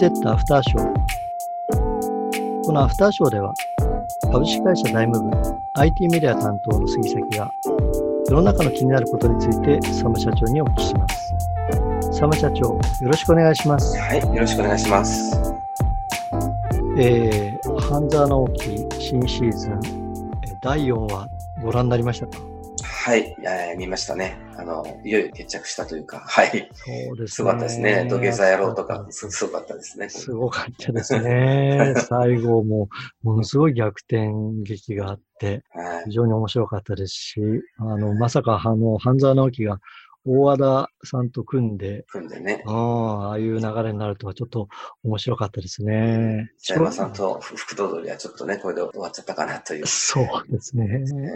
セットアフターショー。このアフターショーでは、株式会社財務部 IT メディア担当の杉崎が、世の中の気になることについて、佐野社長にお聞きします。佐野社長、よろしくお願いします。はい、よろしくお願いします。えー、半沢直樹新シーズン、えー第4話、ご覧になりましたか？はい、えー見ましたね。あの、いよいよ決着したというか、はい。そうですね。すごかったですね。土下座野郎とか、すすごかったですね。すごかったですね。最後も、ものすごい逆転劇があって、はい非常に面白かったですし、あの、まさか、あの、半沢直樹が大和田さんと組んで、組んでね。あああいう流れになるとはちょっと面白かったですね。北山さんと福藤鳥はちょっとね、これで終わっちゃったかなという。そうですね。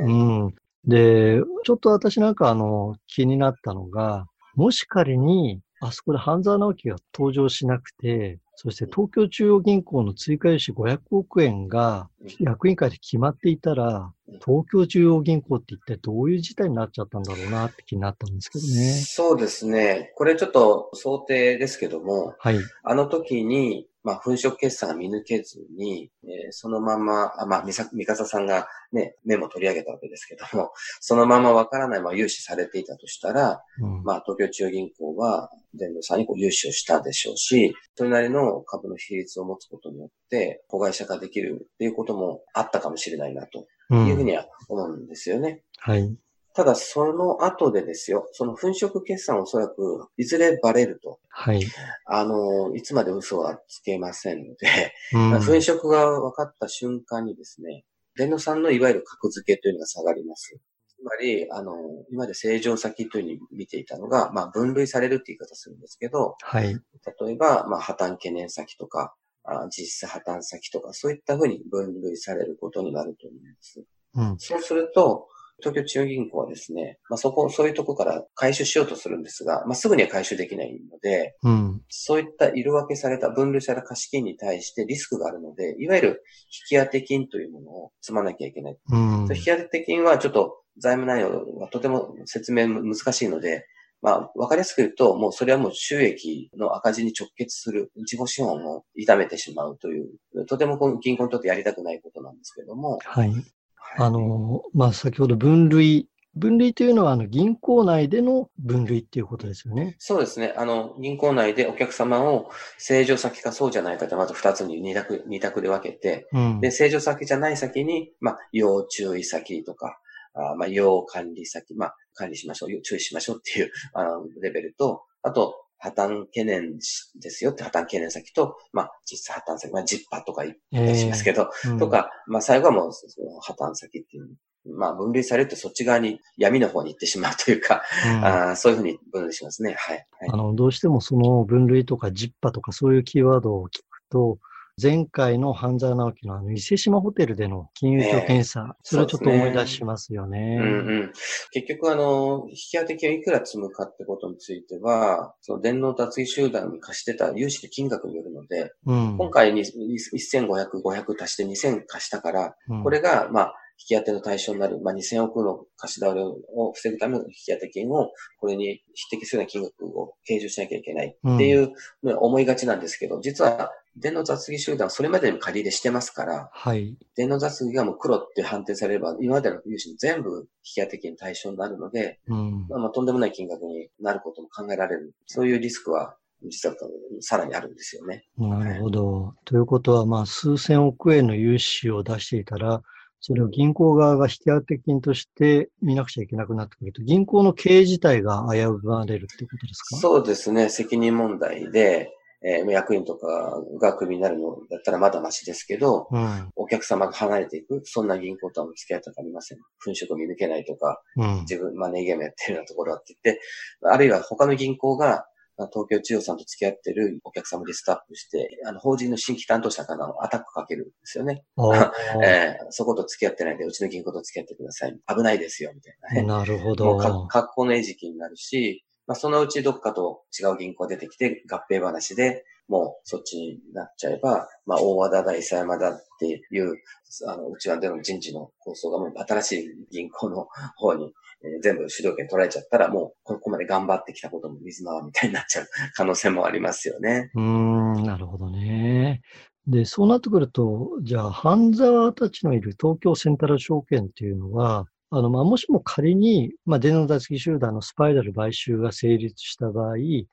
うん。で、ちょっと私なんかあの、気になったのが、もし仮に、あそこで半沢直樹が登場しなくて、そして東京中央銀行の追加融資500億円が役員会で決まっていたら、東京中央銀行って一体どういう事態になっちゃったんだろうなって気になったんですけどね。そうですね。これちょっと想定ですけども、はい。あの時に、まあ、粉飾決算が見抜けずに、えーそのまま、あまあ、みさ、三笠さんがね、メモを取り上げたわけですけども、そのままわからないまま融資されていたとしたら、うんまあ、東京中央銀行は、電動さんにこう融資をしたでしょうし、それなりの株の比率を持つことによって、子会社化できるっていうこともあったかもしれないな、とうんいうふうには思うんですよね。はい。ただ、その後でですよ、その粉飾決算おそらく、いずれバレると。はい。あの、いつまで嘘はつけませんので、うん粉飾が分かった瞬間にですね、電脳さんのいわゆる格付けというのが下がります。つまり、あの、今まで正常先というふうに見ていたのが、まあ、分類されるって言い方するんですけど、はい。例えば、まあ、破綻懸念先とか、あ実質破綻先とか、そういったふうに分類されることになると思います。うん。そうすると、東京中央銀行はですね、まあ、そこ、そういうとこから回収しようとするんですが、まあ、すぐには回収できないので、うん。そういった色分けされた、分類された貸金に対してリスクがあるので、いわゆる引き当て金というものを積まなきゃいけない。うん。引き当て金はちょっと財務内容はとても説明難しいので、まあ、わかりやすく言うと、もうそれはもう収益の赤字に直結する、自己資本を痛めてしまうという、とてもこの銀行にとってやりたくないことなんですけども、はい。はいあの、まあ、先ほど分類、分類というのは、あの、銀行内での分類っていうことですよね。そうですね。あの、銀行内でお客様を正常先かそうじゃないかと、まず二つに二択、二択で分けて、うん。で、正常先じゃない先に、まあ、要注意先とか、あまあ、要管理先、まあ、管理しましょう、要注意しましょうっていう、あの、レベルと、あと、破綻懸念しですよって破綻懸念先と、まあ、実際破綻先、まあ、ジッパーとか言ったりしますけど、うんと、か、まあ、最後はもう、その破綻先っていう、まあ、分類されるとそっち側に闇の方に行ってしまうというか、うんあーそういうふうに分類しますね。はい。はいあの、どうしてもその分類とかジッパとかそういうキーワードを聞くと、前回の半沢直樹のあの伊勢島ホテルでの金融庁検査、それをちょっと思い出しますよね。うんうん。結局、あの、引き当て金をいくら積むかってことについては、その電脳脱衣集団に貸してた融資の金額によるので、うん。今回に1500、500足して2000貸したから、うんこれが、まあ、引き当ての対象になる、まあ、2000億の貸し倒れを防ぐための引き当て金を、これに匹敵するような金額を計上しなきゃいけないっていう思いがちなんですけど、実は、電脳雑技集団はそれまでにも借り入れしてますから、はい。電脳雑技がもう黒って判定されれば、今までの融資に全部引き当て金対象になるので、うん。まあ、まあとんでもない金額になることも考えられる。そういうリスクは、実はさらにあるんですよね。なるほど。ということは、まあ、数千億円の融資を出していたら、それを銀行側が引き当て金として見なくちゃいけなくなってくると、銀行の経営自体が危うまれるってことですか？そうですね。責任問題で、えー役員とかがクビになるのだったらまだマシですけど、うん。お客様が離れていく、そんな銀行とは付き合いたくありません。粉飾を見抜けないとか、うん。自分、マネーゲームやってるようなところだって言って、あるいは他の銀行が、まあ東京中央さんと付き合ってるお客様をリストアップして、あの、法人の新規担当者からのアタックかけるんですよね。えーそこと付き合ってないんで、うちの銀行と付き合ってください。危ないですよ、みたいなね。なるほど。か格好の餌食になるし、まあ、そのうちどっかと違う銀行出てきて合併話で、もうそっちになっちゃえば、まあ、大和田だ、伊佐山だっていう、あの、うちわでの人事の構想がもう新しい銀行の方に、えー、全部主導権取られちゃったら、もうここまで頑張ってきたことも水縄みたいになっちゃう 可能性もありますよね。うん、なるほどね。で、そうなってくると、じゃあ、半沢たちのいる東京センタル証券っていうのは、あの、まあ、もしも仮に、まあ、電脳脱ぎ集団のスパイラル買収が成立した場合、東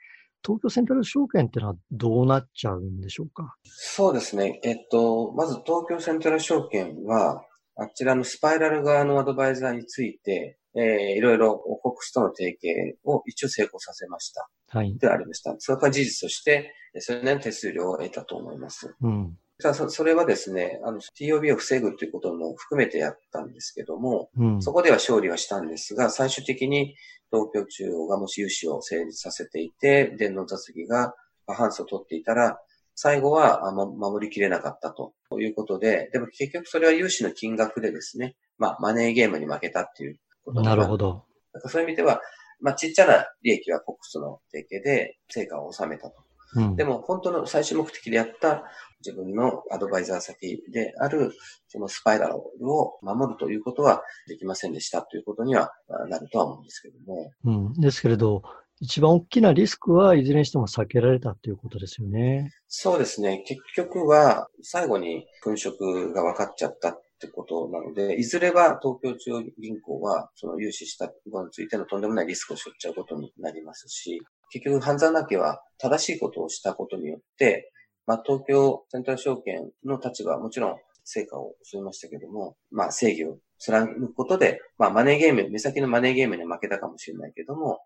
京セントラル証券ってのはどうなっちゃうんでしょうか？そうですね。えっと、まず東京セントラル証券は、あちらのスパイラル側のアドバイザーについて、えー、いろいろオコックスとの提携を一応成功させました。はい。でありました。それから事実として、それなりの手数料を得たと思います。うん。ただそれはですね、あの、TOB を防ぐということも含めてやったんですけども、うん、そこでは勝利はしたんですが、最終的に東京中央がもし融資を成立させていて、電脳雑技が過半数を取っていたら、最後は守りきれなかったということで、でも結局それは融資の金額でですね、まあ、マネーゲームに負けたっていうことなるほど。そういう意味では、まあ、ちっちゃな利益はコックスの提携で成果を収めたと。うん、でも、本当の最終目的でやった自分のアドバイザー先である、そのスパイラルを守るということはできませんでしたということにはなるとは思うんですけども。うん。ですけれど、一番大きなリスクはいずれにしても避けられたということですよね。そうですね。結局は、最後に粉飾が分かっちゃったってことなので、いずれは東京中央銀行は、その融資したことについてのとんでもないリスクを背負っちゃうことになりますし、結局、半沢なきは正しいことをしたことによって、まあ、東京セントラル証券の立場はもちろん成果を収めましたけども、まあ、正義を貫くことで、まあ、マネーゲーム、目先のマネーゲームに負けたかもしれないけども、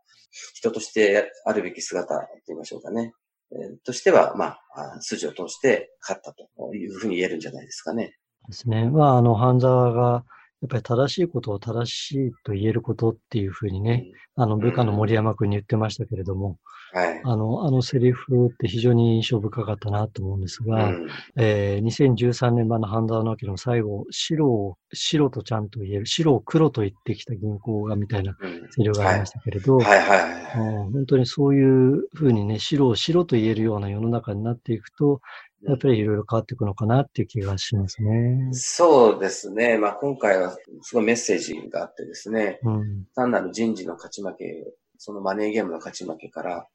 人としてあるべき姿と言いましょうかね。えー、としては、まあ、筋を通して勝ったというふうに言えるんじゃないですかね。ですね。まあ、あの、半沢がやっぱり正しいことを正しいと言えることっていうふうにね、うん、あの部下の森山君に言ってましたけれども、はい、あの、あのセリフって非常に印象深かったなと思うんですが、うん、えー、2013年版の半沢直樹の最後、白を白とちゃんと言える、白を黒と言ってきた銀行がみたいなセリフがありましたけれど、本当にそういうふうにね、白を白と言えるような世の中になっていくと、やっぱりいろいろ変わっていくのかなっていう気がしますね。そうですね。まあ今回はすごいメッセージがあってですね、うん、単なる人事の勝ち負け、そのマネーゲームの勝ち負けから、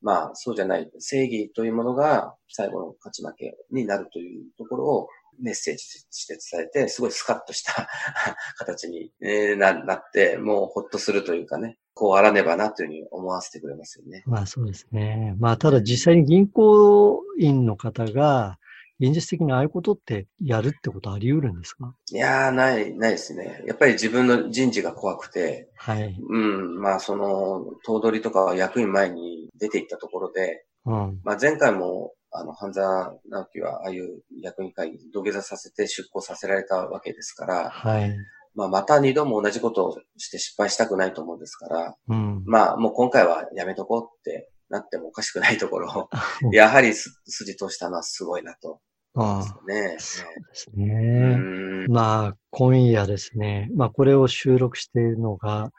まあそうじゃない正義というものが最後の勝ち負けになるというところをメッセージして伝えて、すごいスカッとした 形になって、もうほっとするというかね、こうあらねばなというふうに思わせてくれますよね。まあそうですね。まあただ実際に銀行員の方が、現実的にああいうことってやるってことあり得るんですか？いやー、ない、ないですね。やっぱり自分の人事が怖くて、はい。うん、まあその、頭取とか役員前に出ていったところで、うん。まあ前回も、あの、半沢直樹はああいう役員会議土下座させて出向させられたわけですから、はい。まあ、また二度も同じことをして失敗したくないと思うんですから、うん、まあ、もう今回はやめとこうってなってもおかしくないところを、やはり筋通したのはすごいなと。ああそうですね。まあ、今夜ですね。まあ、これを収録しているのが、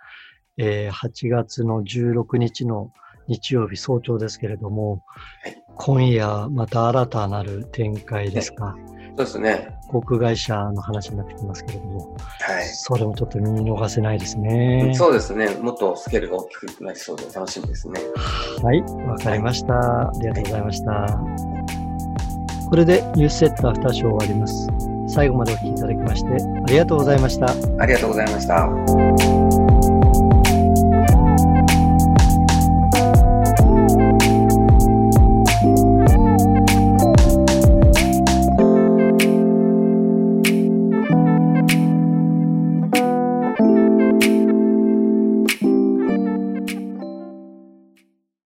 えー、8月の16日の日曜日早朝ですけれども、はい、今夜また新たなる展開ですか？はいそうですね。航空会社の話になってきますけれども、はい。それもちょっと見逃せないですね。そうですね。もっとスケールが大きくなりそうで楽しみですね。はい。わかりました、はい。ありがとうございました。これでニュースセットアフターショー終わります。最後までお聞きいただきましてありがとうございました。ありがとうございました。